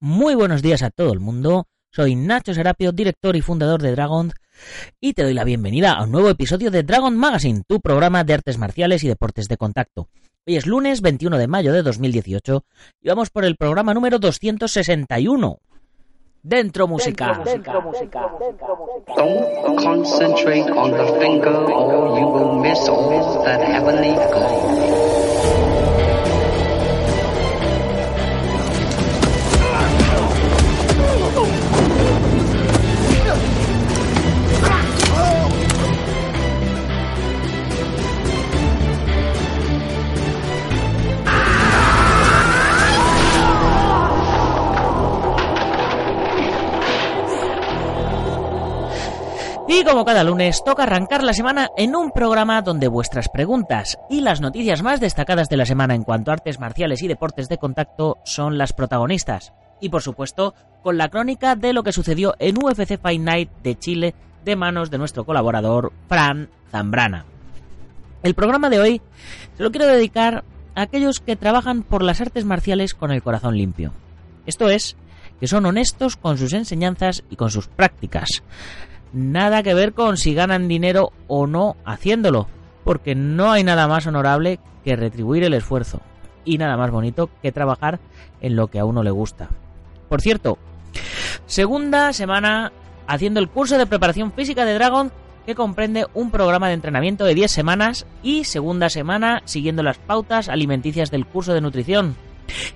Muy buenos días a todo el mundo. Soy Nacho Serapio, director y fundador de Dragon, y te doy la bienvenida a un nuevo episodio de Dragon Magazine, tu programa de artes marciales y deportes de contacto. Hoy es lunes 21 de mayo de 2018 y vamos por el programa número 261. Dentro música. Dentro música. Don't concentrate on the finger or you will miss all that heavenly. Y como cada lunes, toca arrancar la semana en un programa donde vuestras preguntas y las noticias más destacadas de la semana en cuanto a artes marciales y deportes de contacto son las protagonistas. Y por supuesto, con la crónica de lo que sucedió en UFC Fight Night de Chile de manos de nuestro colaborador Fran Zambrana. El programa de hoy se lo quiero dedicar a aquellos que trabajan por las artes marciales con el corazón limpio. Esto es, que son honestos con sus enseñanzas y con sus prácticas nada que ver con si ganan dinero o no haciéndolo, porque no hay nada más honorable que retribuir el esfuerzo y nada más bonito que trabajar en lo que a uno le gusta. Por cierto, segunda semana haciendo el curso de preparación física de Dragon que comprende un programa de entrenamiento de 10 semanas y segunda semana siguiendo las pautas alimenticias del curso de nutrición.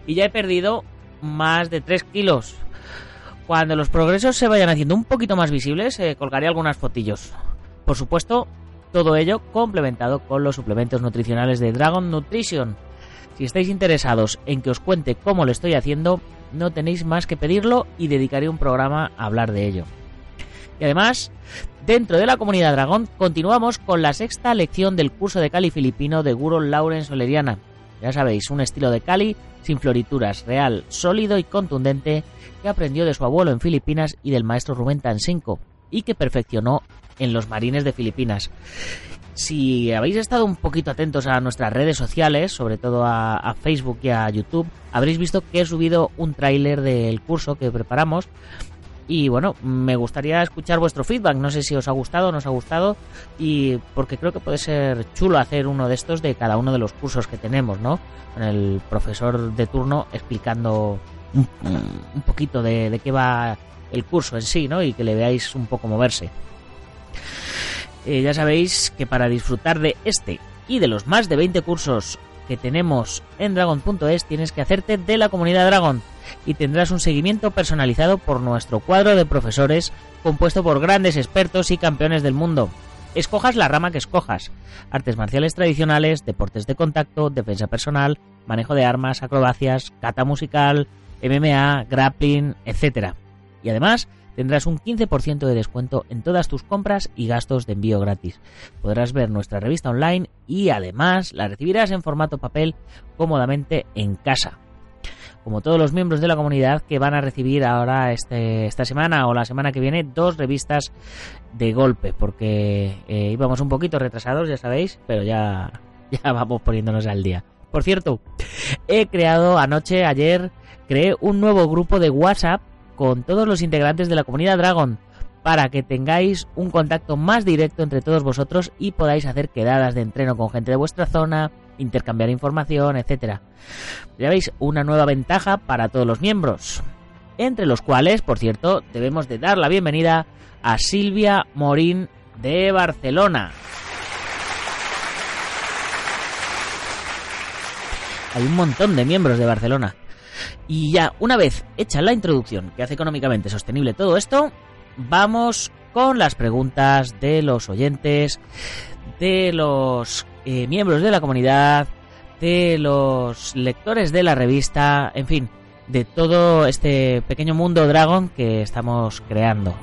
Y ya he perdido más de 3 kilos. Cuando los progresos se vayan haciendo un poquito más visibles, eh, colgaré algunas fotillos. Por supuesto, todo ello complementado con los suplementos nutricionales de Dragon Nutrition. Si estáis interesados en que os cuente cómo lo estoy haciendo, no tenéis más que pedirlo y dedicaré un programa a hablar de ello. Y además, dentro de la comunidad Dragon, continuamos con la sexta lección del curso de Cali filipino de Guru Lauren Soleriana. Ya sabéis, un estilo de Cali sin florituras, real, sólido y contundente, que aprendió de su abuelo en Filipinas y del maestro Rubén Tansinko, y que perfeccionó en los marines de Filipinas. Si habéis estado un poquito atentos a nuestras redes sociales, sobre todo a Facebook y a YouTube, habréis visto que he subido un tráiler del curso que preparamos y bueno, me gustaría escuchar vuestro feedback. No sé si os ha gustado o no os ha gustado. Y porque creo que puede ser chulo hacer uno de estos de cada uno de los cursos que tenemos, ¿no? Con el profesor de turno explicando un, poquito de, de, qué va el curso en sí, ¿no? Y que le veáis un poco moverse. Eh, ya sabéis que para disfrutar de este y de los más de 20 cursos que tenemos en Dragon.es tienes que hacerte de la comunidad Dragon y tendrás un seguimiento personalizado por nuestro cuadro de profesores compuesto por grandes expertos y campeones del mundo. Escojas la rama que escojas. Artes marciales tradicionales, deportes de contacto, defensa personal, manejo de armas, acrobacias, cata musical, MMA, grappling, etc. Y además tendrás un 15% de descuento en todas tus compras y gastos de envío gratis. Podrás ver nuestra revista online y además la recibirás en formato papel cómodamente en casa como todos los miembros de la comunidad que van a recibir ahora este, esta semana o la semana que viene dos revistas de golpe, porque eh, íbamos un poquito retrasados, ya sabéis, pero ya, ya vamos poniéndonos al día. Por cierto, he creado anoche, ayer, creé un nuevo grupo de WhatsApp con todos los integrantes de la comunidad Dragon para que tengáis un contacto más directo entre todos vosotros y podáis hacer quedadas de entreno con gente de vuestra zona, intercambiar información, etcétera. Ya veis, una nueva ventaja para todos los miembros, entre los cuales, por cierto, debemos de dar la bienvenida a Silvia Morín de Barcelona. Hay un montón de miembros de Barcelona. Y ya, una vez hecha la introducción que hace económicamente sostenible todo esto, vamos con las preguntas de los oyentes, de los eh, miembros de la comunidad, de los lectores de la revista, en fin, de todo este pequeño mundo Dragon que estamos creando.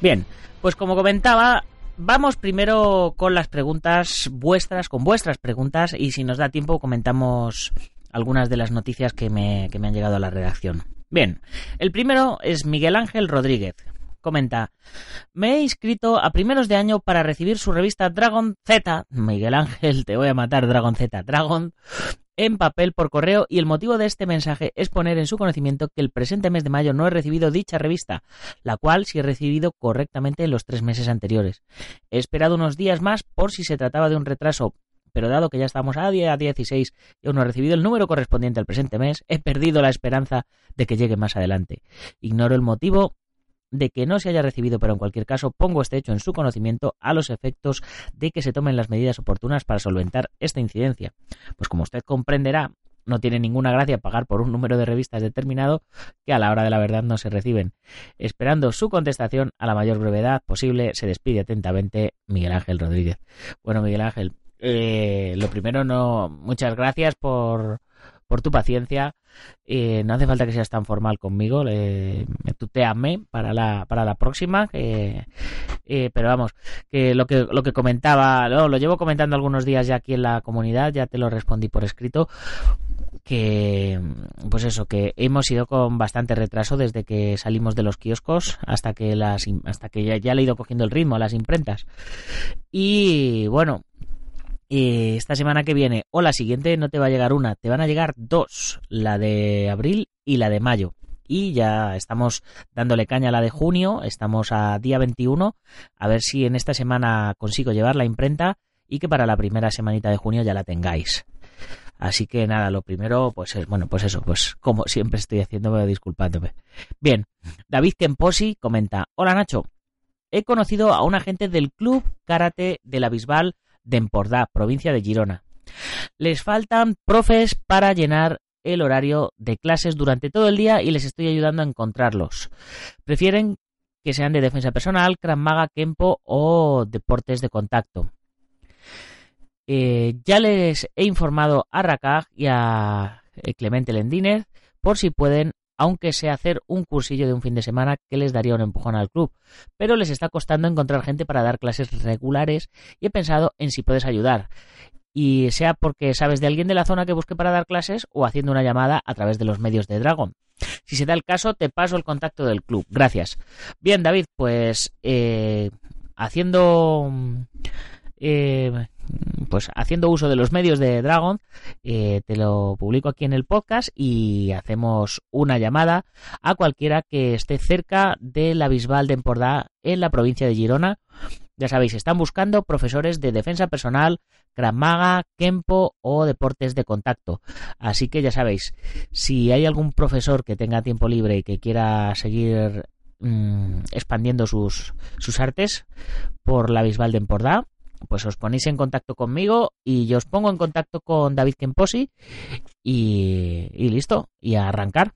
Bien, pues como comentaba, vamos primero con las preguntas vuestras, con vuestras preguntas, y si nos da tiempo comentamos algunas de las noticias que me, que me han llegado a la redacción. Bien, el primero es Miguel Ángel Rodríguez. Comenta, me he inscrito a primeros de año para recibir su revista Dragon Z. Miguel Ángel, te voy a matar, Dragon Z. Dragon en papel por correo y el motivo de este mensaje es poner en su conocimiento que el presente mes de mayo no he recibido dicha revista, la cual sí he recibido correctamente en los tres meses anteriores. He esperado unos días más por si se trataba de un retraso, pero dado que ya estamos a día 16 y no he recibido el número correspondiente al presente mes, he perdido la esperanza de que llegue más adelante. Ignoro el motivo de que no se haya recibido, pero en cualquier caso pongo este hecho en su conocimiento a los efectos de que se tomen las medidas oportunas para solventar esta incidencia. Pues como usted comprenderá, no tiene ninguna gracia pagar por un número de revistas determinado que a la hora de la verdad no se reciben. Esperando su contestación a la mayor brevedad posible, se despide atentamente Miguel Ángel Rodríguez. Bueno, Miguel Ángel, eh, lo primero, no, muchas gracias por, por tu paciencia. Eh, no hace falta que seas tan formal conmigo, eh, tuteame para la, para la próxima. Eh, pero vamos, que lo que lo que comentaba, lo llevo comentando algunos días ya aquí en la comunidad, ya te lo respondí por escrito que pues eso que hemos ido con bastante retraso desde que salimos de los kioscos hasta que las hasta que ya, ya le he ido cogiendo el ritmo a las imprentas y bueno eh, esta semana que viene o la siguiente no te va a llegar una, te van a llegar dos, la de abril y la de mayo. Y ya estamos dándole caña a la de junio, estamos a día 21, a ver si en esta semana consigo llevar la imprenta y que para la primera semanita de junio ya la tengáis. Así que nada, lo primero, pues es, bueno, pues eso, pues como siempre estoy haciendo, disculpándome. Bien, David Kemposi comenta, hola Nacho, he conocido a un agente del Club Karate de la Bisbal de Empordà, provincia de Girona. Les faltan profes para llenar el horario de clases durante todo el día y les estoy ayudando a encontrarlos. Prefieren que sean de defensa personal, Krav Maga, Kempo o deportes de contacto. Eh, ya les he informado a Rakag y a Clemente Lendínez por si pueden aunque sea hacer un cursillo de un fin de semana que les daría un empujón al club. Pero les está costando encontrar gente para dar clases regulares y he pensado en si puedes ayudar. Y sea porque sabes de alguien de la zona que busque para dar clases o haciendo una llamada a través de los medios de Dragon. Si se da el caso, te paso el contacto del club. Gracias. Bien, David, pues eh, haciendo eh, pues haciendo uso de los medios de Dragon, eh, te lo publico aquí en el podcast y hacemos una llamada a cualquiera que esté cerca de la Bisbal de Empordà en la provincia de Girona. Ya sabéis, están buscando profesores de defensa personal, Krav Maga, Kempo o deportes de contacto. Así que ya sabéis, si hay algún profesor que tenga tiempo libre y que quiera seguir mm, expandiendo sus, sus artes por la Bisbal de Empordà, pues os ponéis en contacto conmigo y yo os pongo en contacto con David Kemposi y, listo, y a arrancar.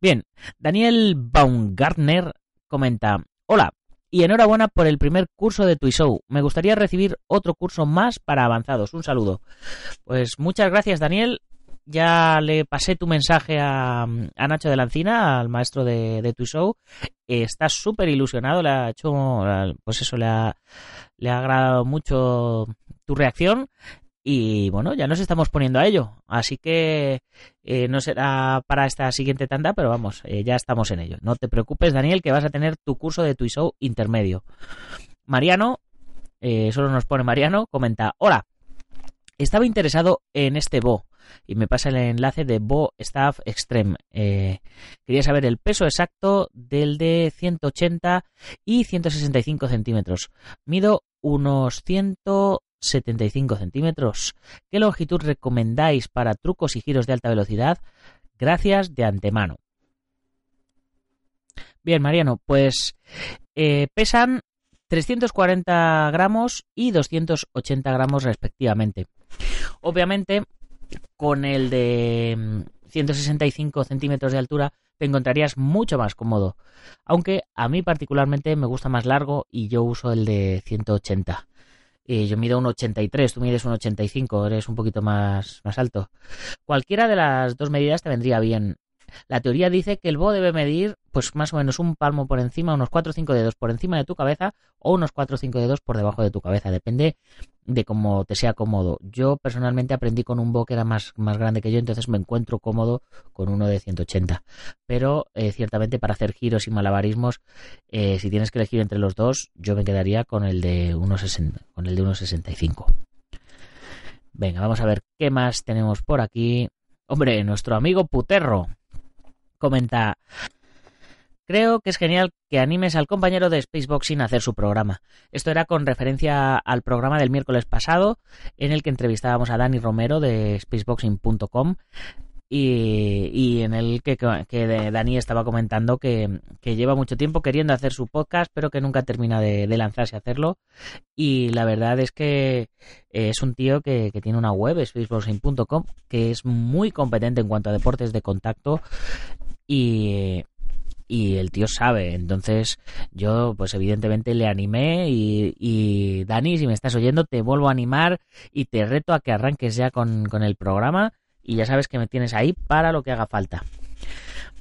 Bien, Daniel Baumgartner comenta, hola, y enhorabuena por el primer curso de Show. Me gustaría recibir otro curso más para avanzados. Un saludo. Pues muchas gracias, Daniel ya le pasé tu mensaje a, Nacho de la Encina, al maestro de, de tu show. Está súper ilusionado, le ha hecho, pues eso, le ha, le ha agradado mucho tu reacción. Y bueno, ya nos estamos poniendo a ello. Así que eh, no será para esta siguiente tanda, pero vamos, eh, ya estamos en ello. No te preocupes, Daniel, que vas a tener tu curso de tu show intermedio. Mariano, eh, solo nos pone Mariano, comenta, hola, estaba interesado en este Bo y me pasa el enlace de Bo Staff Extreme. Eh, quería saber el peso exacto del de 180 y 165 centímetros. Mido unos 175 centímetros. ¿Qué longitud recomendáis para trucos y giros de alta velocidad? Gracias de antemano. Bien, Mariano, pues eh, pesan 340 gramos y 280 gramos respectivamente. Obviamente, con el de 165 mm, centímetros de altura te encontrarías mucho más cómodo. Aunque a mí particularmente me gusta más largo y yo uso el de 180. Y yo mido un 83, tú mides un 85, eres un poquito más, más alto. Cualquiera de las dos medidas te vendría bien. La teoría dice que el bo debe medir pues más o menos un palmo por encima, unos 4 o 5 dedos por encima de tu cabeza o unos 4 o 5 dedos por debajo de tu cabeza. Depende de cómo te sea cómodo. Yo personalmente aprendí con un bo que era más, más grande que yo, entonces me encuentro cómodo con uno de 180. Pero eh, ciertamente para hacer giros y malabarismos, eh, si tienes que elegir entre los dos, yo me quedaría con el de 1,60, con el de 1,65. Venga, vamos a ver qué más tenemos por aquí. Hombre, nuestro amigo Puterro comenta Creo que es genial que animes al compañero de Spaceboxing a hacer su programa. Esto era con referencia al programa del miércoles pasado, en el que entrevistábamos a Dani Romero de spaceboxing.com y, en el que, Dani estaba comentando que, lleva mucho tiempo queriendo hacer su podcast, pero que nunca termina de, lanzarse a hacerlo. Y la verdad es que es un tío que, que tiene una web, spaceboxing.com, que es muy competente en cuanto a deportes de contacto. Y, y el tío sabe. Entonces yo pues evidentemente le animé y, Dani, si me estás oyendo, te vuelvo a animar y te reto a que arranques ya con, con el programa y ya sabes que me tienes ahí para lo que haga falta.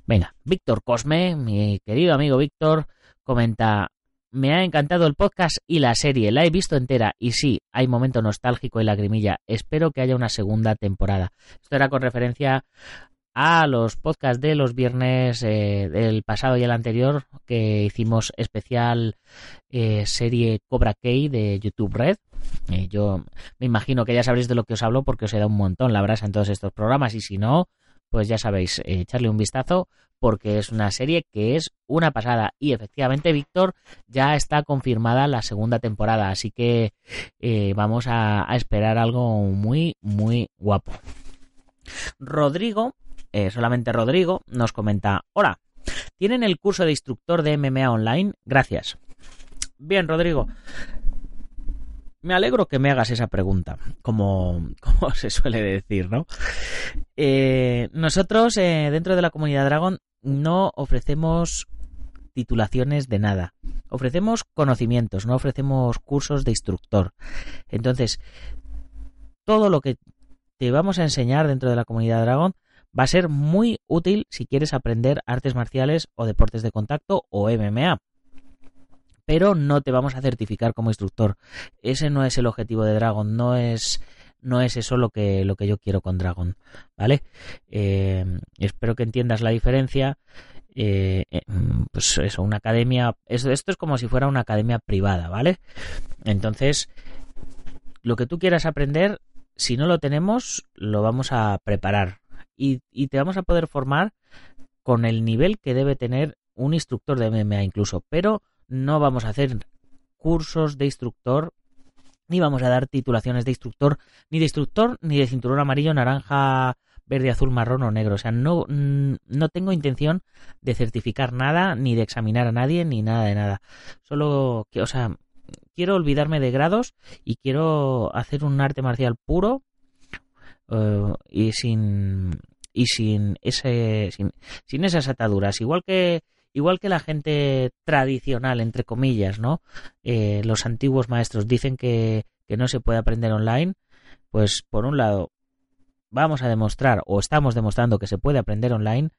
Venga, Víctor Cosme, mi querido amigo Víctor, comenta, me ha encantado el podcast y la serie, la he visto entera y sí, hay momento nostálgico y lagrimilla. Espero que haya una segunda temporada. Esto era con referencia a los podcasts de los viernes eh, del pasado y el anterior que hicimos especial eh, serie Cobra Kai de YouTube Red. Eh, yo me imagino que ya sabréis de lo que os hablo porque os he dado un montón la brasa en todos estos programas y si no, pues ya sabéis, echarle un vistazo porque es una serie que es una pasada y efectivamente Víctor ya está confirmada la segunda temporada así que vamos a esperar algo muy muy guapo. Rodrigo eh, solamente Rodrigo, nos comenta, hola, ¿tienen el curso de instructor de MMA online? Gracias. Bien, Rodrigo. Me alegro que me hagas esa pregunta, como, como se suele decir, ¿no? Eh, nosotros, eh, dentro de la comunidad Dragon, no ofrecemos titulaciones de nada. Ofrecemos conocimientos, no ofrecemos cursos de instructor. Entonces, todo lo que te vamos a enseñar dentro de la comunidad Dragon va a ser muy útil si quieres aprender artes marciales o deportes de contacto o MMA. Pero no te vamos a certificar como instructor. Ese no es el objetivo de Dragon, no es no es eso lo que, lo que yo quiero con Dragon, ¿vale? Eh, espero que entiendas la diferencia. Eh, eh, pues eso, una academia, esto es como si fuera una academia privada, ¿vale? Entonces, lo que tú quieras aprender, si no lo tenemos, lo vamos a preparar, y, te vamos a poder formar con el nivel que debe tener un instructor de MMA incluso, pero no vamos a hacer cursos de instructor, ni vamos a dar titulaciones de instructor, ni de instructor, ni de cinturón amarillo, naranja, verde, azul, marrón o negro. O sea, no, no tengo intención de certificar nada, ni de examinar a nadie, ni nada de nada. Solo que, o sea, quiero olvidarme de grados y quiero hacer un arte marcial puro eh, y sin y sin ese sin, esas ataduras. Igual que igual que la gente tradicional entre comillas no eh, los antiguos maestros dicen que, que no se puede aprender online pues por un lado vamos a demostrar o estamos demostrando que se puede aprender online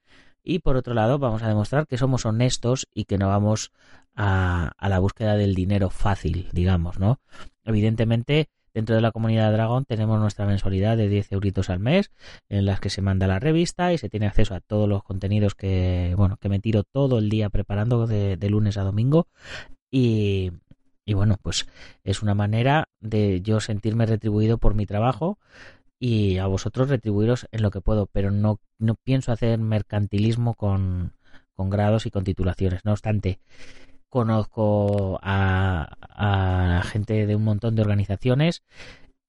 y por otro lado vamos a demostrar que somos honestos y que no vamos a, a la búsqueda del dinero fácil digamos no evidentemente Dentro de la comunidad Dragon tenemos nuestra mensualidad de 10 euritos al mes en las que se manda la revista y se tiene acceso a todos los contenidos que, bueno, que me tiro todo el día preparando de, lunes a domingo y, y bueno, pues es una manera de yo sentirme retribuido por mi trabajo y a vosotros retribuiros en lo que puedo, pero no, no pienso hacer mercantilismo con, con grados y con titulaciones. No obstante, conozco a, gente de un montón de organizaciones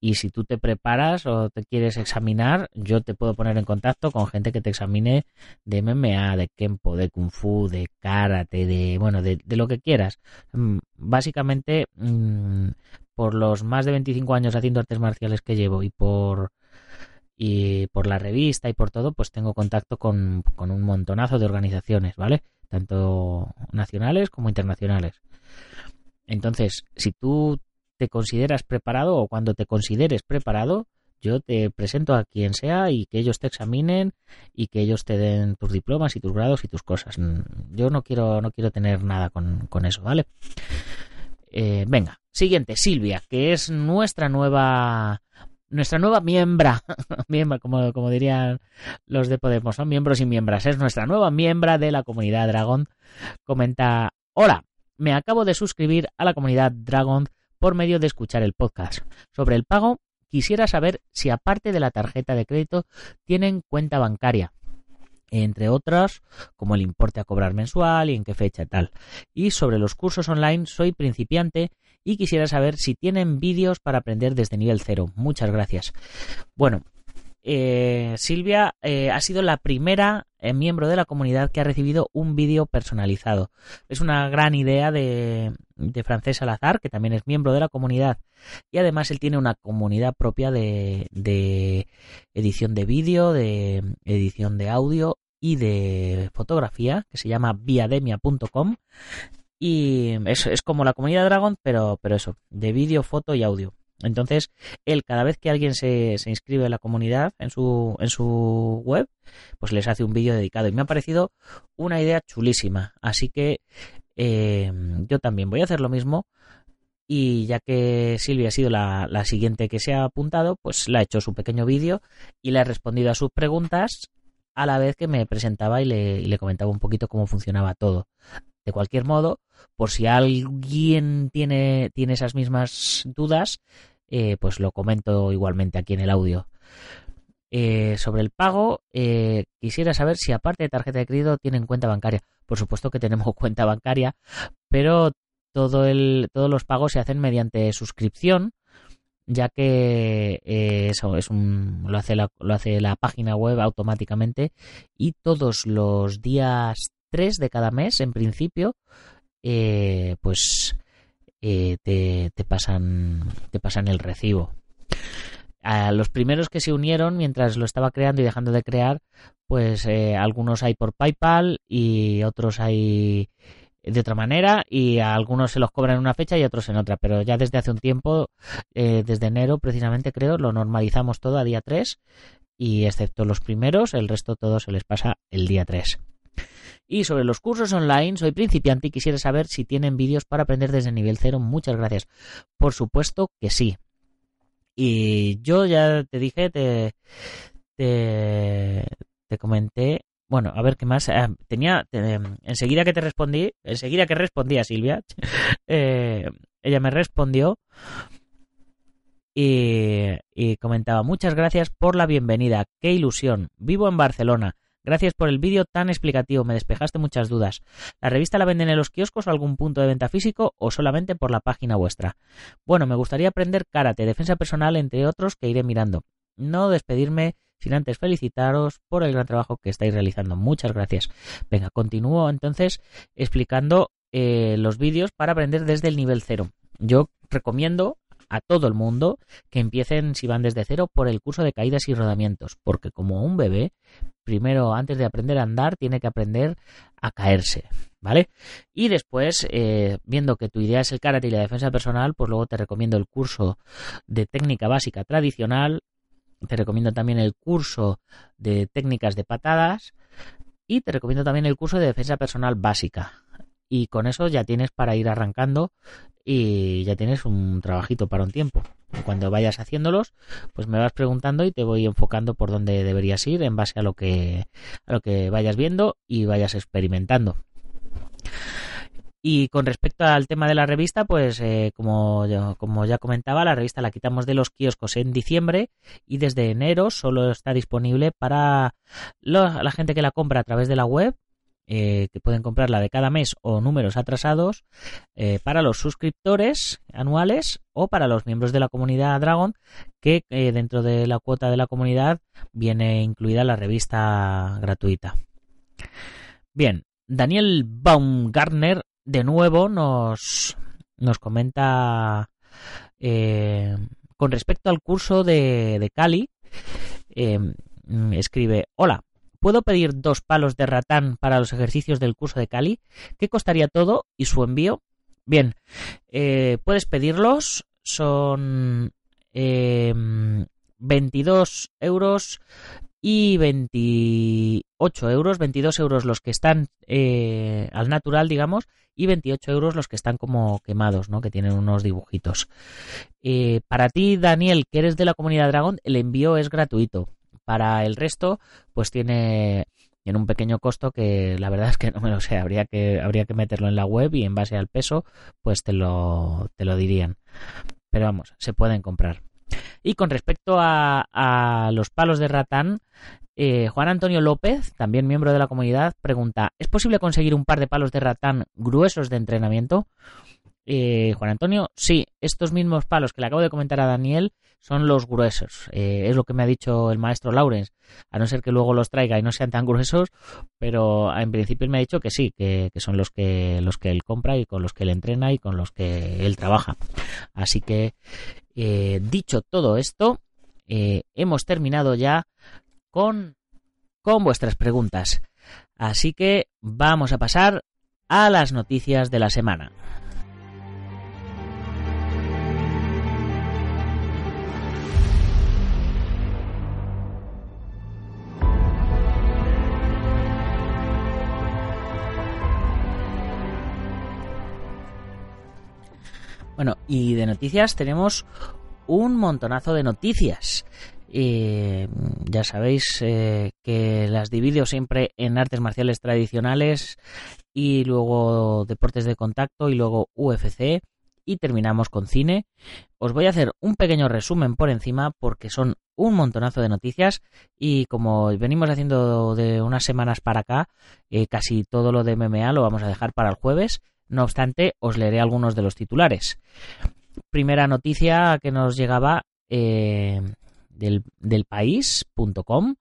Y si tú te preparas o te quieres examinar, yo te puedo poner en contacto con gente que te examine de MMA, de Kempo, de Kung Fu, de Karate, de, bueno, de, lo que quieras. Mm, básicamente, mm, por los más de 25 años haciendo artes marciales que llevo y por, y por la revista y por todo, pues tengo contacto con, con un montonazo de organizaciones, ¿vale? Tanto nacionales como internacionales. Entonces, si tú te consideras preparado o cuando te consideres preparado, yo te presento a quien sea y que ellos te examinen y que ellos te den tus diplomas y tus grados y tus cosas. Mm, yo no quiero, no quiero tener nada con, eso, ¿vale? Eh, venga, siguiente, Silvia, que es nuestra nueva nuestra nueva miembra, miembra, como, como dirían los de Podemos, son miembros y miembras, es nuestra nueva miembra de la comunidad Dragon. Comenta, hola, me acabo de suscribir a la comunidad Dragon por medio de escuchar el podcast. Sobre el pago, quisiera saber si aparte de la tarjeta de crédito tienen cuenta bancaria, entre otras como el importe a cobrar mensual y en qué fecha tal. Y sobre los cursos online, soy principiante y quisiera saber si tienen vídeos para aprender desde nivel cero. Muchas gracias. Bueno, eh, Silvia eh, ha sido la primera eh, miembro de la comunidad que ha recibido un vídeo personalizado. Es una gran idea de, de Francés Salazar, que también es miembro de la comunidad, y además él tiene una comunidad propia de, de edición de vídeo, de edición de audio y de fotografía, que se llama viademia.com. Y es, es como la comunidad Dragon, pero, pero eso, de vídeo, foto y audio. Entonces, él cada vez que alguien se, se, inscribe en la comunidad, en su, en su web, pues les hace un vídeo dedicado. Y me ha parecido una idea chulísima. Así que eh, yo también voy a hacer lo mismo. Y ya que Silvia ha sido la, la siguiente que se ha apuntado, pues le ha hecho su pequeño vídeo y le ha respondido a sus preguntas a la vez que me presentaba y le, y le comentaba un poquito cómo funcionaba todo. De cualquier modo, por si alguien tiene, tiene esas mismas dudas, eh, pues lo comento igualmente aquí en el audio. Eh, sobre el pago, eh, quisiera saber si aparte de tarjeta de crédito tienen cuenta bancaria. Por supuesto que tenemos cuenta bancaria, pero todo el, todos los pagos se hacen mediante suscripción, ya que eso es un, lo, hace la, lo hace la página web automáticamente y todos los días 3 de cada mes, en principio, pues eh, te, pasan, te pasan el recibo. A los primeros que se unieron mientras lo estaba creando y dejando de crear, pues eh, algunos hay por PayPal y otros hay de otra manera y a algunos se los cobran en una fecha y otros en otra, pero ya desde hace un tiempo, eh, desde enero precisamente creo, lo normalizamos todo a día 3 y excepto los primeros, el resto todo se les pasa el día 3. Y sobre los cursos online, soy principiante y quisiera saber si tienen vídeos para aprender desde nivel cero. Muchas gracias. Por supuesto que sí. Y yo ya te dije, te, te, comenté. Bueno, a ver qué más. Ah, tenía. enseguida que te respondí, enseguida que respondí Silvia, eh, ella me respondió. Y, y, comentaba, muchas gracias por la bienvenida, qué ilusión, vivo en Barcelona, Gracias por el vídeo tan explicativo, me despejaste muchas dudas. ¿La revista la venden en los kioscos o algún punto de venta físico o solamente por la página vuestra? Bueno, me gustaría aprender karate, defensa personal, entre otros, que iré mirando. No despedirme sin antes felicitaros por el gran trabajo que estáis realizando. Muchas gracias. Venga, continúo entonces explicando eh, los vídeos para aprender desde el nivel cero. Yo recomiendo a todo el mundo que empiecen, si van desde cero, por el curso de caídas y rodamientos, porque como un bebé, primero, antes de aprender a andar, tiene que aprender a caerse, ¿vale? Y después, eh, viendo que tu idea es el karate y la defensa personal, pues luego te recomiendo el curso de técnica básica tradicional, te recomiendo también el curso de técnicas de patadas y te recomiendo también el curso de defensa personal básica. Y con eso ya tienes para ir arrancando y ya tienes un trabajito para un tiempo. Cuando vayas haciéndolos, pues me vas preguntando y te voy enfocando por dónde deberías ir en base a lo que, a lo que vayas viendo y vayas experimentando. Y con respecto al tema de la revista, pues eh, como, como ya comentaba, la revista la quitamos de los kioscos en diciembre y desde enero solo está disponible para la gente que la compra a través de la web eh, que pueden comprar la de cada mes o números atrasados eh, para los suscriptores anuales o para los miembros de la comunidad Dragon, que eh, dentro de la cuota de la comunidad viene incluida la revista gratuita. Bien, Daniel Baumgartner de nuevo nos, nos comenta con respecto al curso de, de Cali. escribe, hola, ¿Puedo pedir dos palos de ratán para los ejercicios del curso de Cali? ¿Qué costaría todo y su envío? Bien, eh, puedes pedirlos. Son 22 em, euros y 28 euros. 22 euros los que están eh, al natural, digamos, y 28 euros los que están como quemados, ¿no? Que tienen unos dibujitos. Eh, para ti, Daniel, que eres de la comunidad Dragon, el envío es gratuito. Para el resto, pues tiene en un pequeño costo que la verdad es que no me lo sé, habría que, habría que meterlo en la web y en base al peso, pues te lo, te lo dirían. Pero vamos, se pueden comprar. Y con respecto a, a los palos de ratán, eh, Juan Antonio López, también miembro de la comunidad, pregunta, ¿es posible conseguir un par de palos de ratán gruesos de entrenamiento? Eh, Juan Antonio, sí, estos mismos palos que le acabo de comentar a Daniel son los gruesos. Eh, es lo que me ha dicho el maestro Laurens, a no ser que luego los traiga y no sean tan gruesos, pero en principio me ha dicho que sí, que, son los que, los que él compra y con los que él entrena y con los que él trabaja. Así que, eh, dicho todo esto, hemos terminado ya con, con vuestras preguntas. Así que vamos a pasar a las noticias de la semana. Bueno, y de noticias tenemos un montonazo de noticias. ya sabéis eh, que las divido siempre en artes marciales tradicionales y luego deportes de contacto y luego UFC y terminamos con cine. Os voy a hacer un pequeño resumen por encima porque son un montonazo de noticias y como venimos haciendo de unas semanas para acá, eh, casi todo lo de MMA lo vamos a dejar para el jueves no obstante, os leeré algunos de los titulares. Primera noticia que nos llegaba eh, del, país.com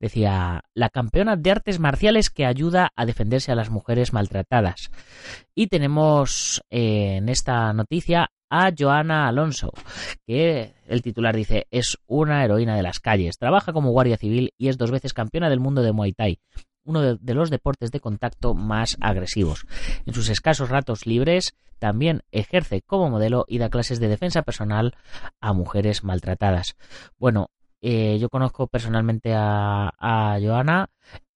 decía la campeona de artes marciales que ayuda a defenderse a las mujeres maltratadas. Y tenemos eh, en esta noticia a Joana Alonso, que el titular dice es una heroína de las calles, trabaja como guardia civil y es dos veces campeona del mundo de Muay Thai uno de, los deportes de contacto más agresivos. En sus escasos ratos libres también ejerce como modelo y da clases de defensa personal a mujeres maltratadas. Bueno, eh, yo conozco personalmente a, Joana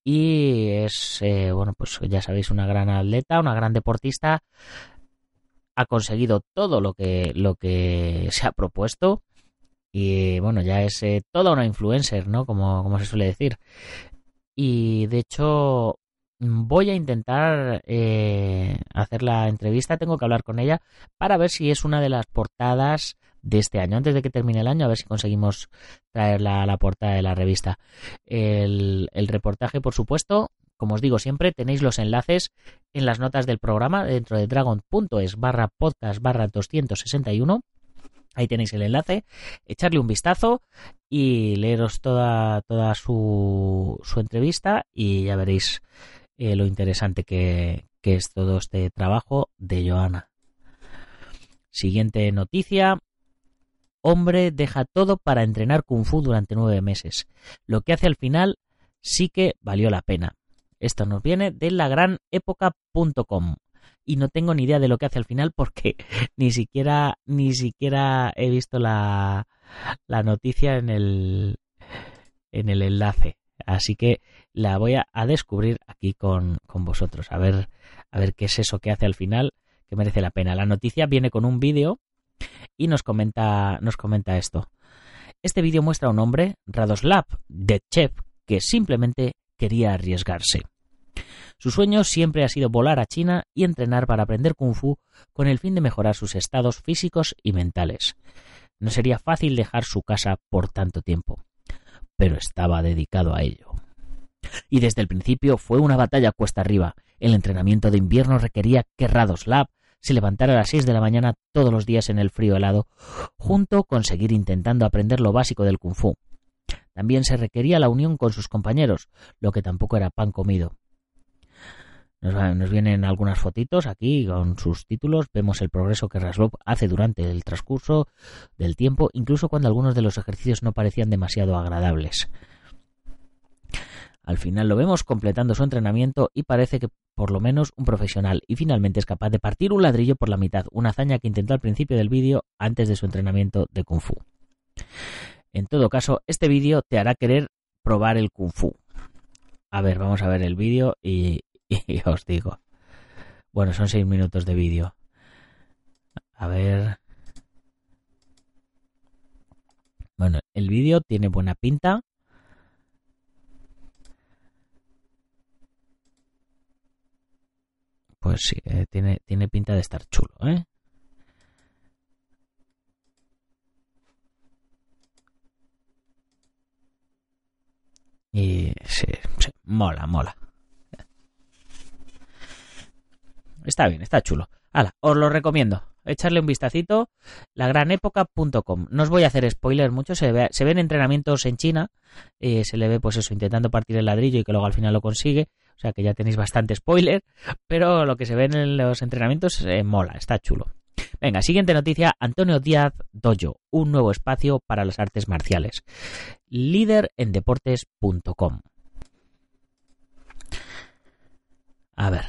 y es, eh, bueno, pues ya sabéis, una gran atleta, una gran deportista. Ha conseguido todo lo que, lo que se ha propuesto y bueno, ya es eh, toda una influencer, ¿no? Como, como se suele decir y de hecho voy a intentar eh, hacer la entrevista, tengo que hablar con ella para ver si es una de las portadas de este año, antes de que termine el año, a ver si conseguimos traerla a la portada de la revista. El, reportaje, por supuesto, como os digo siempre, tenéis los enlaces en las notas del programa dentro de dragon.es barra podcast barra 261 Ahí tenéis el enlace, echarle un vistazo y leeros toda, toda su, su entrevista y ya veréis eh, lo interesante que, que es todo este trabajo de Joana. Siguiente noticia. Hombre deja todo para entrenar kung fu durante nueve meses. Lo que hace al final sí que valió la pena. Esto nos viene de la gran época.com y no tengo ni idea de lo que hace al final porque ni siquiera ni siquiera he visto la, la noticia en el en el enlace. Así que la voy a, descubrir aquí con, con, vosotros. A ver a ver qué es eso que hace al final que merece la pena. La noticia viene con un vídeo y nos comenta nos comenta esto. Este vídeo muestra a un hombre Radoslav Dechev que simplemente quería arriesgarse su sueño siempre ha sido volar a China y entrenar para aprender kung fu con el fin de mejorar sus estados físicos y mentales. No sería fácil dejar su casa por tanto tiempo, pero estaba dedicado a ello. Y desde el principio fue una batalla cuesta arriba. El entrenamiento de invierno requería que Radoslav se levantara a las seis de la mañana todos los días en el frío helado, junto con seguir intentando aprender lo básico del kung fu. También se requería la unión con sus compañeros, lo que tampoco era pan comido. Nos, vienen algunas fotitos aquí con sus títulos. Vemos el progreso que Raslov hace durante el transcurso del tiempo, incluso cuando algunos de los ejercicios no parecían demasiado agradables. Al final lo vemos completando su entrenamiento y parece que por lo menos un profesional y finalmente es capaz de partir un ladrillo por la mitad, una hazaña que intentó al principio del vídeo antes de su entrenamiento de Kung Fu. En todo caso, este vídeo te hará querer probar el Kung Fu. A ver, vamos a ver el vídeo y, y os digo. Bueno, son seis minutos de vídeo. A ver. Bueno, el vídeo tiene buena pinta. Pues sí, eh, tiene, tiene pinta de estar chulo, ¿eh? Y sí, mola, mola. Está bien, está chulo. Hala, os lo recomiendo. Echarle un vistacito. Lagranépoca.com. No os voy a hacer spoilers mucho. Se, ve, se ven entrenamientos en China. Eh, se le ve, pues eso, intentando partir el ladrillo y que luego al final lo consigue. O sea que ya tenéis bastante spoiler. Pero lo que se ve en los entrenamientos eh, mola, está chulo. Venga, siguiente noticia. Antonio Díaz Dojo. Un nuevo espacio para las artes marciales. Líder en deportes.com. A ver,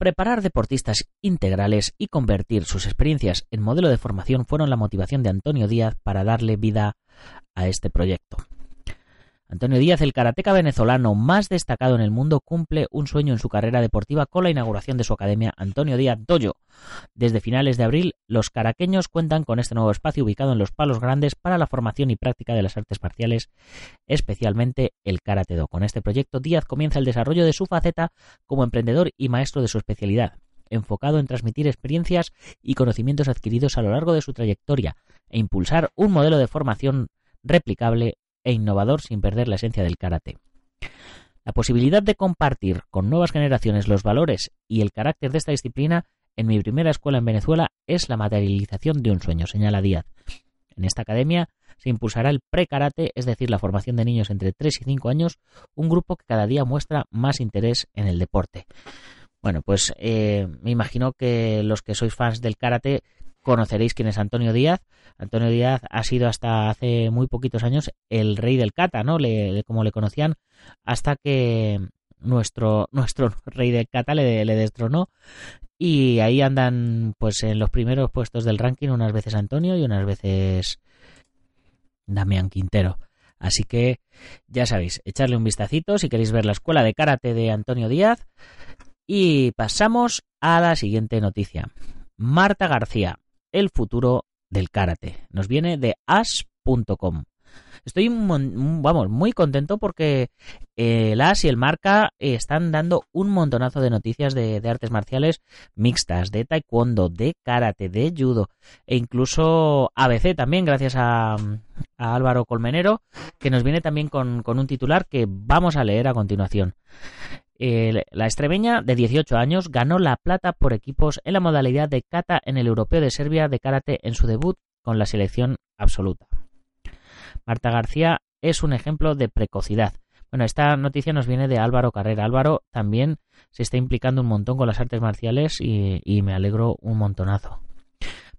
Preparar deportistas integrales y convertir sus experiencias en modelo de formación fueron la motivación de Antonio Díaz para darle vida a este proyecto. Antonio Díaz, el karateca venezolano más destacado en el mundo, cumple un sueño en su carrera deportiva con la inauguración de su academia Antonio Díaz Dojo. Desde finales de abril, los caraqueños cuentan con este nuevo espacio ubicado en los Palos Grandes para la formación y práctica de las artes marciales, especialmente el karate do. Con este proyecto, Díaz comienza el desarrollo de su faceta como emprendedor y maestro de su especialidad, enfocado en transmitir experiencias y conocimientos adquiridos a lo largo de su trayectoria e impulsar un modelo de formación replicable e innovador sin perder la esencia del karate. La posibilidad de compartir con nuevas generaciones los valores y el carácter de esta disciplina en mi primera escuela en Venezuela es la materialización de un sueño, señala Díaz. En esta academia se impulsará el pre-karate, es decir, la formación de niños entre 3 y 5 años, un grupo que cada día muestra más interés en el deporte. Bueno, pues eh, me imagino que los que sois fans del karate conoceréis quién es Antonio Díaz. Antonio Díaz ha sido hasta hace muy poquitos años el rey del kata, ¿no? Como le conocían, hasta que nuestro, nuestro rey del kata le, le destronó. Y ahí andan, pues, en los primeros puestos del ranking, unas veces Antonio y unas veces Damián Quintero. Así que ya sabéis, echarle un vistacito si queréis ver la escuela de karate de Antonio Díaz. Y pasamos a la siguiente noticia. Marta García, el futuro del karate. Nos viene de as.com. Estoy vamos, muy contento porque eh, el AS y el Marca están dando un montonazo de noticias de, artes marciales mixtas, de taekwondo, de karate, de judo e incluso ABC también, gracias a, Álvaro Colmenero, que nos viene también con, con un titular que vamos a leer a continuación la extremeña de 18 años ganó la plata por equipos en la modalidad de kata en el Europeo de Serbia de karate en su debut con la selección absoluta. Marta García es un ejemplo de precocidad. Bueno, esta noticia nos viene de Álvaro Carrera. Álvaro también se está implicando un montón con las artes marciales y, y me alegro un montonazo.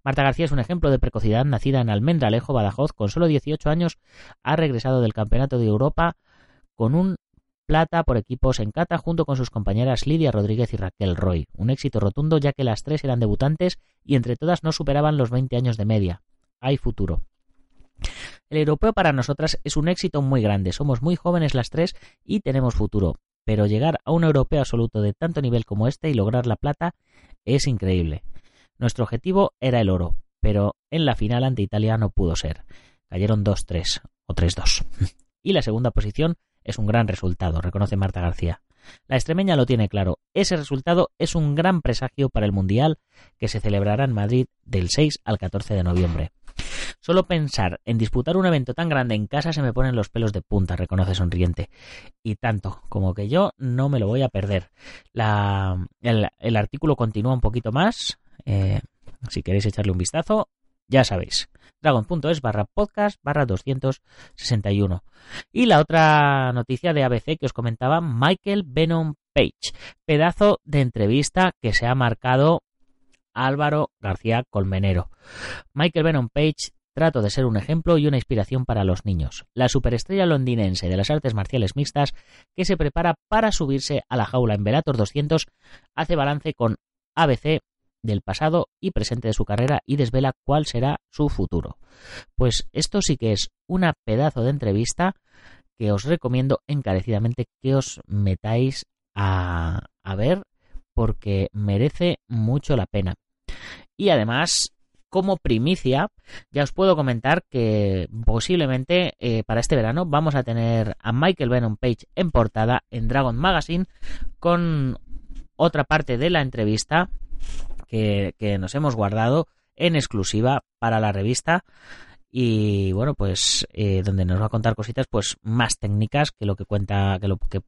Marta García es un ejemplo de precocidad, nacida en Almendralejo, Badajoz, con solo 18 años, ha regresado del Campeonato de Europa con un plata por equipos en kata junto con sus compañeras Lidia Rodríguez y Raquel Roy. Un éxito rotundo ya que las tres eran debutantes y entre todas no superaban los 20 años de media. Hay futuro. El europeo para nosotras es un éxito muy grande. Somos muy jóvenes las tres y tenemos futuro. Pero llegar a un europeo absoluto de tanto nivel como este y lograr la plata es increíble. Nuestro objetivo era el oro, pero en la final ante Italia no pudo ser. Cayeron 2-3 o 3-2. y la segunda posición es un gran resultado, reconoce Marta García. La extremeña lo tiene claro. Ese resultado es un gran presagio para el Mundial que se celebrará en Madrid del 6 al 14 de noviembre. Solo pensar en disputar un evento tan grande en casa se me ponen los pelos de punta, reconoce sonriente. Y tanto, como que yo no me lo voy a perder. La, el, artículo continúa un poquito más. Eh, si queréis echarle un vistazo, ya sabéis. Dragon.es barra podcast barra 261. Y la otra noticia de ABC que os comentaba, Michael Venom Page. Pedazo de entrevista que se ha marcado Álvaro García Colmenero. Michael Venom Page trato de ser un ejemplo y una inspiración para los niños. La superestrella londinense de las artes marciales mixtas que se prepara para subirse a la jaula en Velator 200 hace balance con ABC del pasado y presente de su carrera y desvela cuál será su futuro. Pues esto sí que es una pedazo de entrevista que os recomiendo encarecidamente que os metáis a, ver porque merece mucho la pena. Y además, como primicia, ya os puedo comentar que posiblemente eh, para este verano vamos a tener a Michael Venom Page en portada en Dragon Magazine con otra parte de la entrevista que, nos hemos guardado en exclusiva para la revista y bueno pues eh, donde nos va a contar cositas pues más técnicas que lo que cuenta que lo que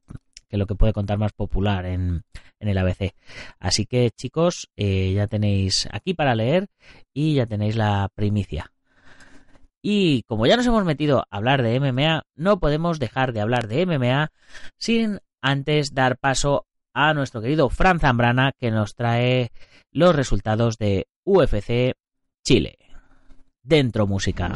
que lo que puede contar más popular en, el ABC. Así que chicos, eh, ya tenéis aquí para leer y ya tenéis la primicia. Y como ya nos hemos metido a hablar de MMA, no podemos dejar de hablar de MMA sin antes dar paso a nuestro querido Fran Zambrana que nos trae los resultados de UFC Chile. Dentro música.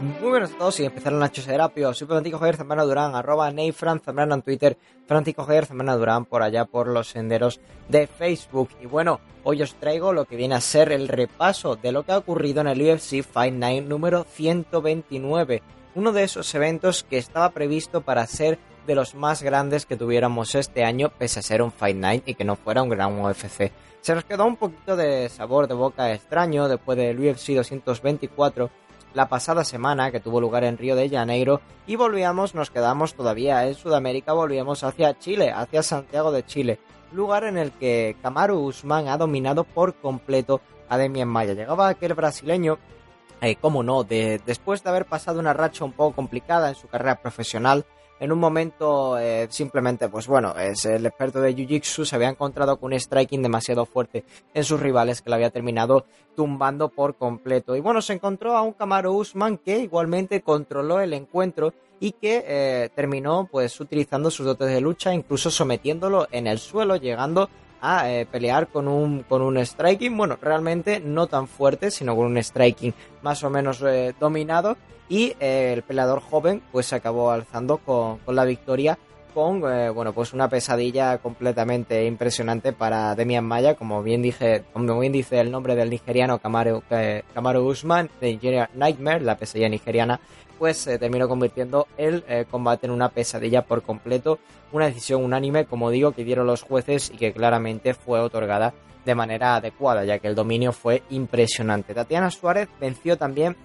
Muy buenos a todos y empezaron Nacho Serapio, soy Francisco Javier Zambrana Durán, arroba Fran Zambrana en Twitter, Francisco Javier Zambrana Durán por allá por los senderos de Facebook. Y bueno, hoy os traigo lo que viene a ser el repaso de lo que ha ocurrido en el UFC Fight Night número 129, uno de esos eventos que estaba previsto para ser de los más grandes que tuviéramos este año, pese a ser un Fight Night y que no fuera un gran UFC. Se nos quedó un poquito de sabor de boca extraño después del UFC 224 la pasada semana que tuvo lugar en Río de Janeiro y volvíamos, nos quedamos todavía en Sudamérica, volvíamos hacia Chile, hacia Santiago de Chile, lugar en el que Kamaru Usman ha dominado por completo a Demian Maya. Llegaba aquel brasileño, eh, como no, de, después de haber pasado una racha un poco complicada en su carrera profesional, en un momento eh, simplemente, pues bueno, es el experto de Jiu-Jitsu se había encontrado con un striking demasiado fuerte en sus rivales que le había terminado tumbando por completo. Y bueno, se encontró a un Camaro Usman que igualmente controló el encuentro y que eh, terminó pues utilizando sus dotes de lucha, incluso sometiéndolo en el suelo, llegando a eh, pelear con un, con un striking, bueno, realmente no tan fuerte, sino con un striking más o menos dominado. Y eh, el peleador joven pues se acabó alzando con, la victoria eh, bueno pues una pesadilla completamente impresionante para Demian Maya como bien dije como bien dice el nombre del nigeriano Kamaru, eh, de Nigeria Nightmare la pesadilla nigeriana pues se terminó convirtiendo el combate en una pesadilla por completo una decisión unánime como digo que dieron los jueces y que claramente fue otorgada de manera adecuada ya que el dominio fue impresionante. Tatiana Suárez venció también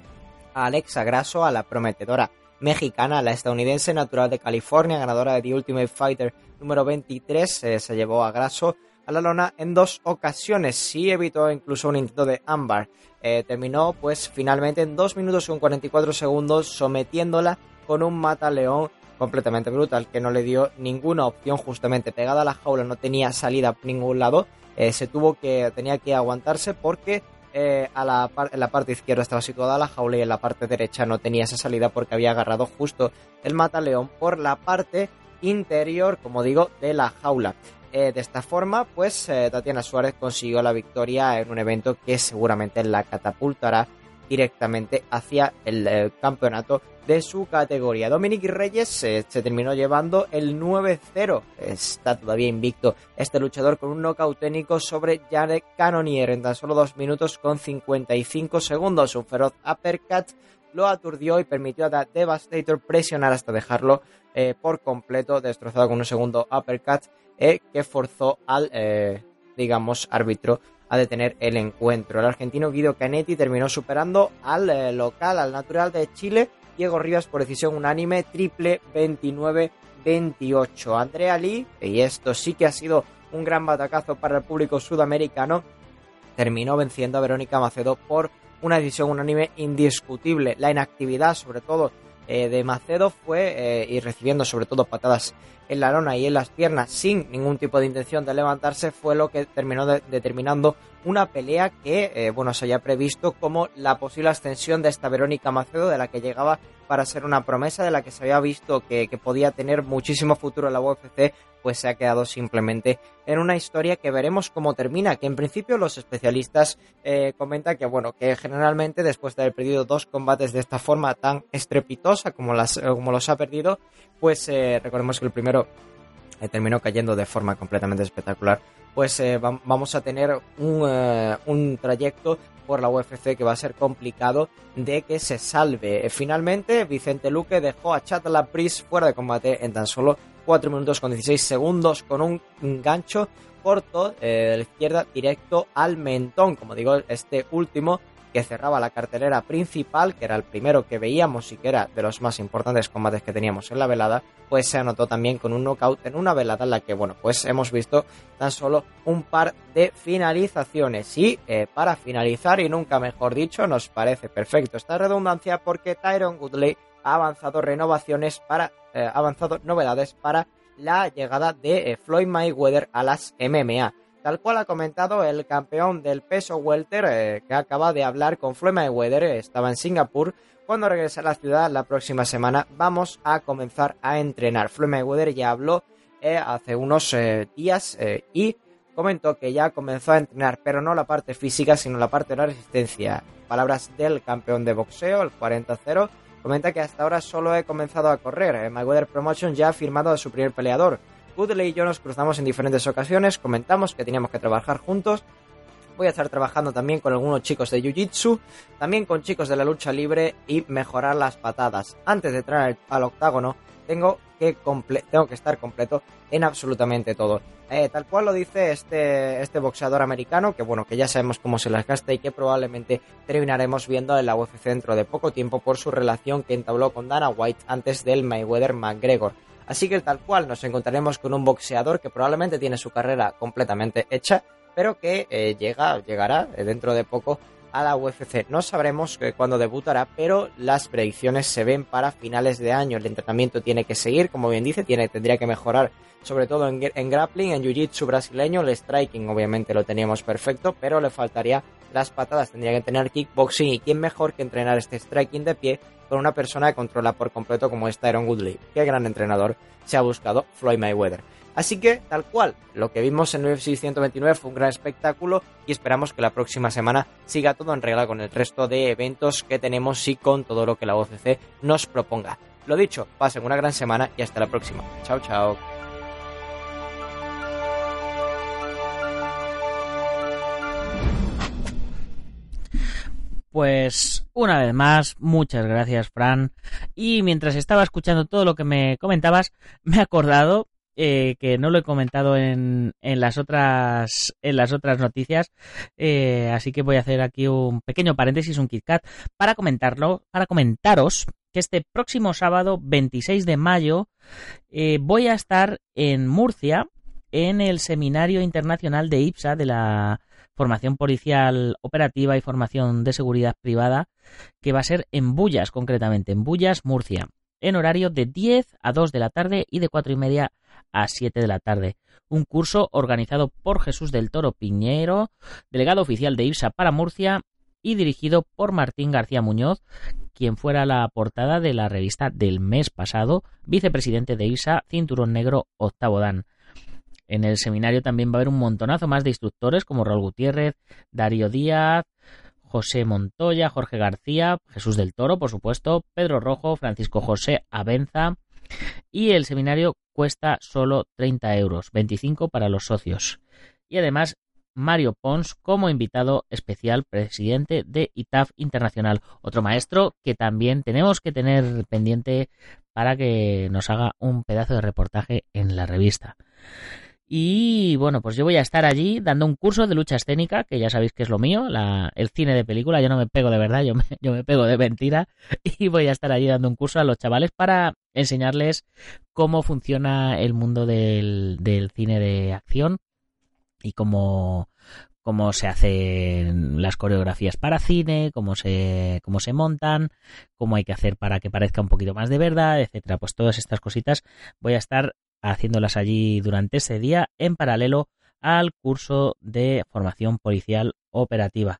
a Alexa Grasso, a la prometedora mexicana, la estadounidense natural de California, ganadora de The Ultimate Fighter número 23, eh, se llevó a Grasso a la lona en dos ocasiones, sí evitó incluso un intento de ámbar. Eh, terminó pues finalmente en 2 minutos y 44 segundos sometiéndola con un mata león completamente brutal que no le dio ninguna opción justamente pegada a la jaula no tenía salida por ningún lado eh, se tuvo que tenía que aguantarse porque eh, a la en la parte izquierda estaba situada la jaula y en la parte derecha no tenía esa salida porque había agarrado justo el mataleón por la parte interior, como digo, de la jaula. Eh, de esta forma, pues eh, Tatiana Suárez consiguió la victoria en un evento que seguramente la catapultará directamente hacia el campeonato de su categoría. Dominic Reyes se terminó llevando el 9-0. Está todavía invicto este luchador con un knockout técnico sobre Jared Cannonier en tan solo 2 minutos con 55 segundos. Un feroz uppercut lo aturdió y permitió a Devastator presionar hasta dejarlo eh, por completo destrozado con un segundo uppercut eh, que forzó al, eh, digamos, árbitro a detener el encuentro. El argentino Guido Canetti terminó superando al local, al natural de Chile, Diego Rivas por decisión unánime, triple 29-28. Andrea Lee, y esto sí que ha sido un gran batacazo para el público sudamericano, terminó venciendo a Verónica Macedo por una decisión unánime indiscutible. La inactividad, sobre todo eh, de Macedo, fue eh, y recibiendo sobre todo patadas en la lona y en las piernas sin ningún tipo de intención de levantarse, fue lo que terminó determinando una pelea que, eh, bueno, se había previsto como la posible ascensión de esta Verónica Macedo, de la que llegaba para ser una promesa, de la que se había visto que, podía tener muchísimo futuro en la UFC, pues se ha quedado simplemente en una historia que veremos cómo termina, que en principio los especialistas eh, comentan que, bueno, que generalmente después de haber perdido dos combates de esta forma tan estrepitosa como, las, como los ha perdido, pues eh, recordemos que el primero terminó cayendo de forma completamente espectacular pues eh, vamos a tener un, eh, un, trayecto por la UFC que va a ser complicado de que se salve. Finalmente, Vicente Luque dejó a Chad Lapris fuera de combate en tan solo 4 minutos con 16 segundos con un gancho corto eh, de la izquierda directo al mentón. Como digo, este último que cerraba la cartelera principal, que era el primero que veíamos y que era de los más importantes combates que teníamos en la velada, pues se anotó también con un knockout en una velada en la que, bueno, pues hemos visto tan solo un par de finalizaciones. Y eh, para finalizar, y nunca mejor dicho, nos parece perfecto esta redundancia porque Tyron Goodley ha avanzado renovaciones para, eh, avanzado novedades para la llegada de eh, Floyd Mayweather a las MMA. Tal cual ha comentado el campeón del peso welter eh, que acaba de hablar con Floyd Mayweather, estaba en Singapur. Cuando regrese a la ciudad la próxima semana vamos a comenzar a entrenar. Floyd Mayweather ya habló eh, hace unos eh, días y comentó que ya comenzó a entrenar, pero no la parte física, sino la parte de la resistencia. Palabras del campeón de boxeo, el 40-0, comenta que hasta ahora solo he comenzado a correr. Mayweather Promotion ya ha firmado a su primer peleador. Woodley y yo nos cruzamos en diferentes ocasiones, comentamos que teníamos que trabajar juntos. Voy a estar trabajando también con algunos chicos de Jiu-Jitsu, también con chicos de la lucha libre y mejorar las patadas. Antes de entrar al octágono, tengo que, tengo que estar completo en absolutamente todo. Eh, tal cual lo dice este, este boxeador americano, que bueno, que ya sabemos cómo se las gasta y que probablemente terminaremos viendo en la UFC dentro de poco tiempo por su relación que entabló con Dana White antes del Mayweather McGregor. Así que tal cual nos encontraremos con un boxeador que probablemente tiene su carrera completamente hecha, pero que eh, llega, llegará eh, dentro de poco a la UFC. No sabremos eh, cuándo debutará, pero las predicciones se ven para finales de año. El entrenamiento tiene que seguir, como bien dice, tiene, tendría que mejorar, sobre todo en, grappling, en jiu-jitsu brasileño. El striking, obviamente, lo teníamos perfecto, pero le faltaría las patadas. Tendría que tener kickboxing y quién mejor que entrenar este striking de pie con una persona que controla por completo como es Tyron Woodley. Qué gran entrenador se ha buscado Floyd Mayweather. Así que, tal cual, lo que vimos en UFC 129 fue un gran espectáculo y esperamos que la próxima semana siga todo en regla con el resto de eventos que tenemos y con todo lo que la OCC nos proponga. Lo dicho, pasen una gran semana y hasta la próxima. Chao, chao. Pues una vez más, muchas gracias, Fran. Y mientras estaba escuchando todo lo que me comentabas, me he acordado eh, que no lo he comentado en, en, las otras en las otras noticias, eh, así que voy a hacer aquí un pequeño paréntesis, un KitKat para comentarlo, para comentaros que este próximo sábado 26 de mayo eh, voy a estar en Murcia en el seminario internacional de IPSA de la formación policial operativa y formación de seguridad privada, que va a ser en Bullas, concretamente, en Bullas, Murcia, en horario de 10 a 2 de la tarde y de 4 y media a 7 de la tarde. Un curso organizado por Jesús del Toro Piñero, delegado oficial de IPSA para Murcia y dirigido por Martín García Muñoz, quien fuera la portada de la revista del mes pasado, vicepresidente de IPSA, Cinturón Negro Octavo Dan. En el seminario también va a haber un montonazo más de instructores como Raúl Gutiérrez, Darío Díaz, José Montoya, Jorge García, Jesús del Toro, por supuesto, Pedro Rojo, Francisco José Abenza. Y el seminario cuesta solo 30 euros, 25 para los socios. Y además Mario Pons como invitado especial presidente de ITAF Internacional, otro maestro que también tenemos que tener pendiente para que nos haga un pedazo de reportaje en la revista. Y bueno, pues yo voy a estar allí dando un curso de lucha escénica, que ya sabéis que es lo mío, el cine de película, yo no me pego de verdad, yo me, yo me pego de mentira, y voy a estar allí dando un curso a los chavales para enseñarles cómo funciona el mundo del, del cine de acción y cómo, cómo se hacen las coreografías para cine, cómo se, cómo se montan, cómo hay que hacer para que parezca un poquito más de verdad, etcétera. Pues todas estas cositas voy a estar haciéndolas allí durante ese día en paralelo al curso de formación policial operativa.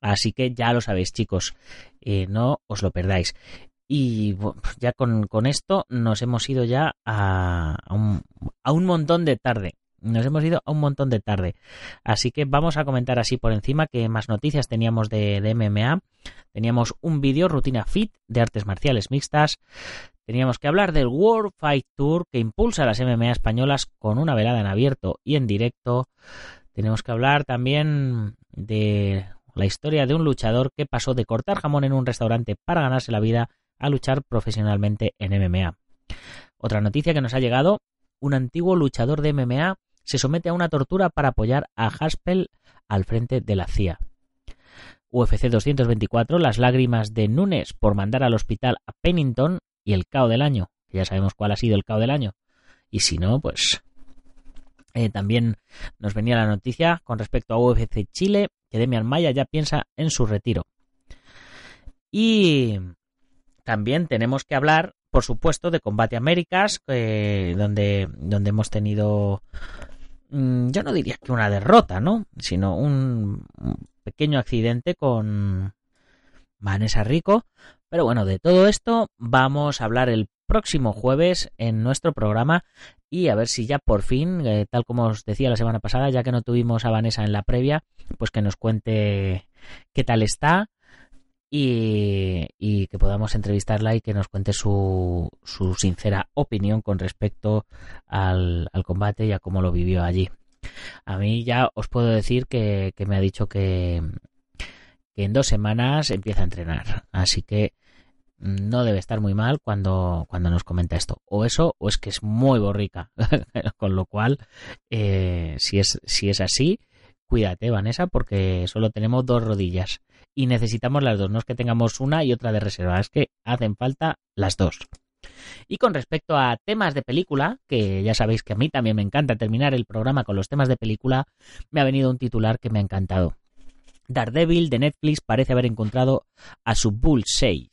Así que ya lo sabéis, chicos, eh, no os lo perdáis. Y ya con, esto nos hemos ido ya a, un, a un montón de tarde. Nos hemos ido a un montón de tarde. Así que vamos a comentar así por encima que más noticias teníamos de, de MMA. Teníamos un vídeo, rutina fit de artes marciales mixtas. Teníamos que hablar del World Fight Tour que impulsa a las MMA españolas con una velada en abierto y en directo. Tenemos que hablar también de la historia de un luchador que pasó de cortar jamón en un restaurante para ganarse la vida a luchar profesionalmente en MMA. Otra noticia que nos ha llegado, un antiguo luchador de MMA se somete a una tortura para apoyar a Haspel al frente de la CIA. UFC 224, las lágrimas de Nunes por mandar al hospital a Pennington y el cao del año, ya sabemos cuál ha sido el cao del año. Y si no, pues eh, también nos venía la noticia con respecto a UFC Chile, que Demian Maya ya piensa en su retiro. Y también tenemos que hablar, por supuesto, de Combate Américas, donde, donde hemos tenido, mm, yo no diría que una derrota, ¿no? Sino un pequeño accidente con Vanessa Rico, pero bueno, de todo esto vamos a hablar el próximo jueves en nuestro programa y a ver si ya por fin, eh, tal como os decía la semana pasada, ya que no tuvimos a Vanessa en la previa, pues que nos cuente qué tal está y, que podamos entrevistarla y que nos cuente su, su sincera opinión con respecto al, combate y a cómo lo vivió allí. A mí ya os puedo decir que me ha dicho que, que en dos semanas empieza a entrenar. Así que no debe estar muy mal cuando, cuando nos comenta esto. O eso, o es que es muy borrica. Con lo cual, eh, si, es, si es así, cuídate, Vanessa, porque solo tenemos dos rodillas. Y necesitamos las dos. No es que tengamos una y otra de reserva, es que hacen falta las dos. Y con respecto a temas de película, que ya sabéis que a mí también me encanta terminar el programa con los temas de película, me ha venido un titular que me ha encantado. Daredevil de Netflix parece haber encontrado a su Bullseye.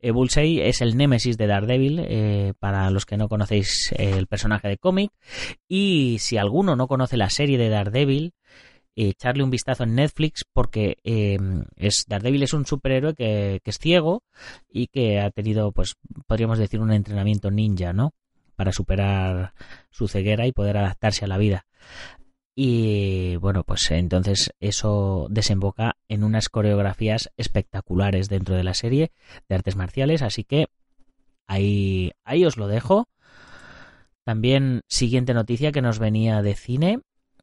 Eh, Bullseye es el némesis de Daredevil, eh, para los que no conocéis eh, el personaje de cómic. Y si alguno no conoce la serie de Daredevil, echarle un vistazo en Netflix porque es Daredevil es un superhéroe que, que, es ciego y que ha tenido, pues, podríamos decir, un entrenamiento ninja, ¿no? Para superar su ceguera y poder adaptarse a la vida. Y bueno, pues entonces eso desemboca en unas coreografías espectaculares dentro de la serie de artes marciales, así que ahí, ahí os lo dejo. También siguiente noticia que nos venía de cine,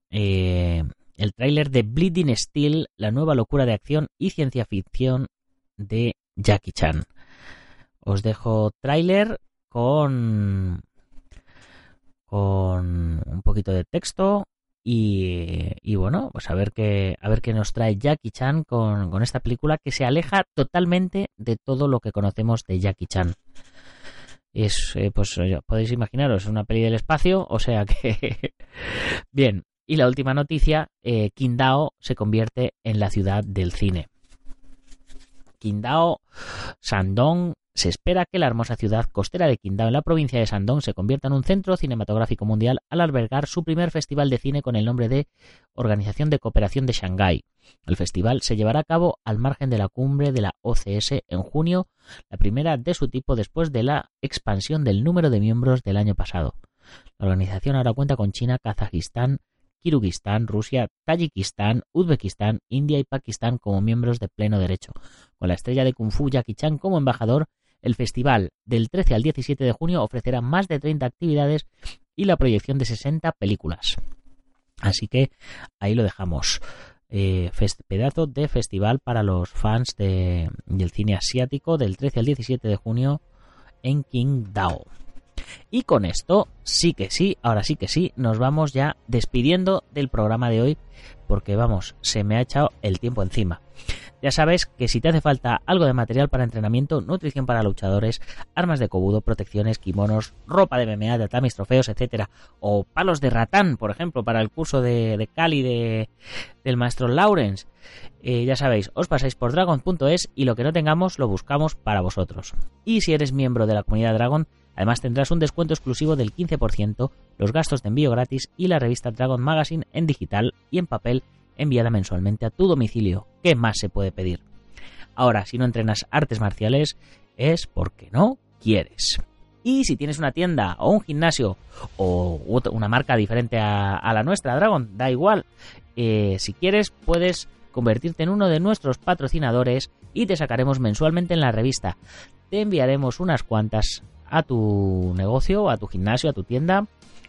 eh, el tráiler de Bleeding Steel, la nueva locura de acción y ciencia ficción de Jackie Chan. Os dejo tráiler con con un poquito de texto y, bueno, pues a ver qué, a ver qué nos trae Jackie Chan con, esta película que se aleja totalmente de todo lo que conocemos de Jackie Chan. Es, eh, pues podéis imaginaros, es una peli del espacio, o sea que... Bien, y la última noticia, eh, se convierte en la ciudad del cine. Qingdao, Shandong, se espera que la hermosa ciudad costera de Qingdao en la provincia de Shandong se convierta en un centro cinematográfico mundial al albergar su primer festival de cine con el nombre de Organización de Cooperación de Shanghái. El festival se llevará a cabo al margen de la cumbre de la OCS en junio, la primera de su tipo después de la expansión del número de miembros del año pasado. La organización ahora cuenta con China, Kazajistán, Kirguistán, Rusia, Tayikistán, Uzbekistán, India y Pakistán como miembros de pleno derecho, con la estrella de Kung Fu Jackie Chan como embajador el festival del 13 al 17 de junio ofrecerá más de 30 actividades y la proyección de 60 películas. Así que ahí lo dejamos. Eh, pedazo de festival para los fans del cine asiático del 13 al 17 de junio en Qingdao. Y con esto, sí que sí, ahora sí que sí, nos vamos ya despidiendo del programa de hoy, porque vamos, se me ha echado el tiempo encima. Ya sabes que si te hace falta algo de material para entrenamiento, nutrición para luchadores, armas de cobudo, protecciones, kimonos, ropa de MMA, de atamis, trofeos, etcétera, o palos de ratán, por ejemplo, para el curso de, de Cali de, del maestro Lawrence, eh, ya sabéis, os pasáis por dragon.es y lo que no tengamos lo buscamos para vosotros. Y si eres miembro de la comunidad Dragon, además tendrás un descuento exclusivo del 15%, los gastos de envío gratis y la revista Dragon Magazine en digital y en papel enviada mensualmente a tu domicilio. ¿Qué más se puede pedir? Ahora, si no entrenas artes marciales, es porque no quieres. Y si tienes una tienda o un gimnasio o una marca diferente a, la nuestra, Dragon, da igual. Eh, si quieres, puedes convertirte en uno de nuestros patrocinadores y te sacaremos mensualmente en la revista. Te enviaremos unas cuantas a tu negocio, a tu gimnasio, a tu tienda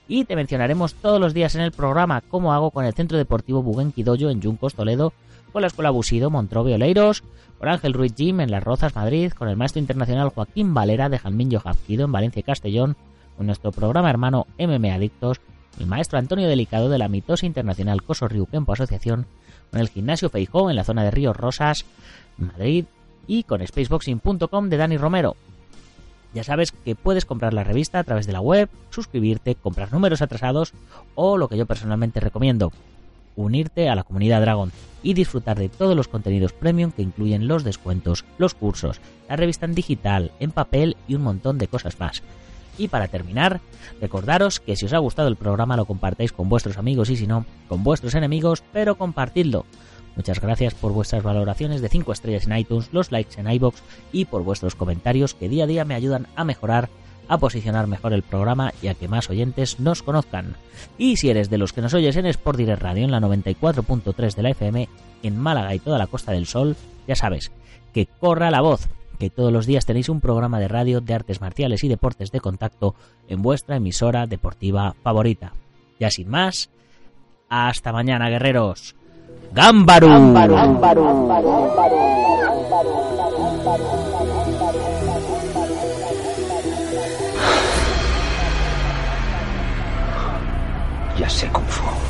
y te mencionaremos todos los días en el programa como hago con el Centro Deportivo Buguenquidoyo en Yuncos, Toledo, con la Escuela Busido, Montrobe, Oleiros, con Ángel Ruiz Jim en Las Rozas, Madrid, con el maestro internacional Joaquín Valera de Jalmillo Jafquido en Valencia y Castellón, con nuestro programa hermano MM Adictos, el maestro Antonio Delicado de la mitosa internacional Coso Río Kempo Asociación, con el gimnasio Feijó en la zona de Ríos Rosas, Madrid, y con spaceboxing.com de Dani Romero. Ya sabes que puedes comprar la revista a través de la web, suscribirte, comprar números atrasados o lo que yo personalmente recomiendo, unirte a la comunidad Dragon y disfrutar de todos los contenidos premium que incluyen los descuentos, los cursos, la revista en digital, en papel y un montón de cosas más. Y para terminar, recordaros que si os ha gustado el programa lo compartáis con vuestros amigos y si no, con vuestros enemigos, pero compartidlo. Muchas gracias por vuestras valoraciones de 5 estrellas en iTunes, los likes en iBox y por vuestros comentarios que día a día me ayudan a mejorar, a posicionar mejor el programa y a que más oyentes nos conozcan. Y si eres de los que nos oyes en Sport Direct Radio en la 94.3 de la FM en Málaga y toda la Costa del Sol, ya sabes, que corra la voz, que todos los días tenéis un programa de radio de artes marciales y deportes de contacto en vuestra emisora deportiva favorita. Ya sin más, hasta mañana, guerreros. Gámbaro. Ya sé Kung Fu.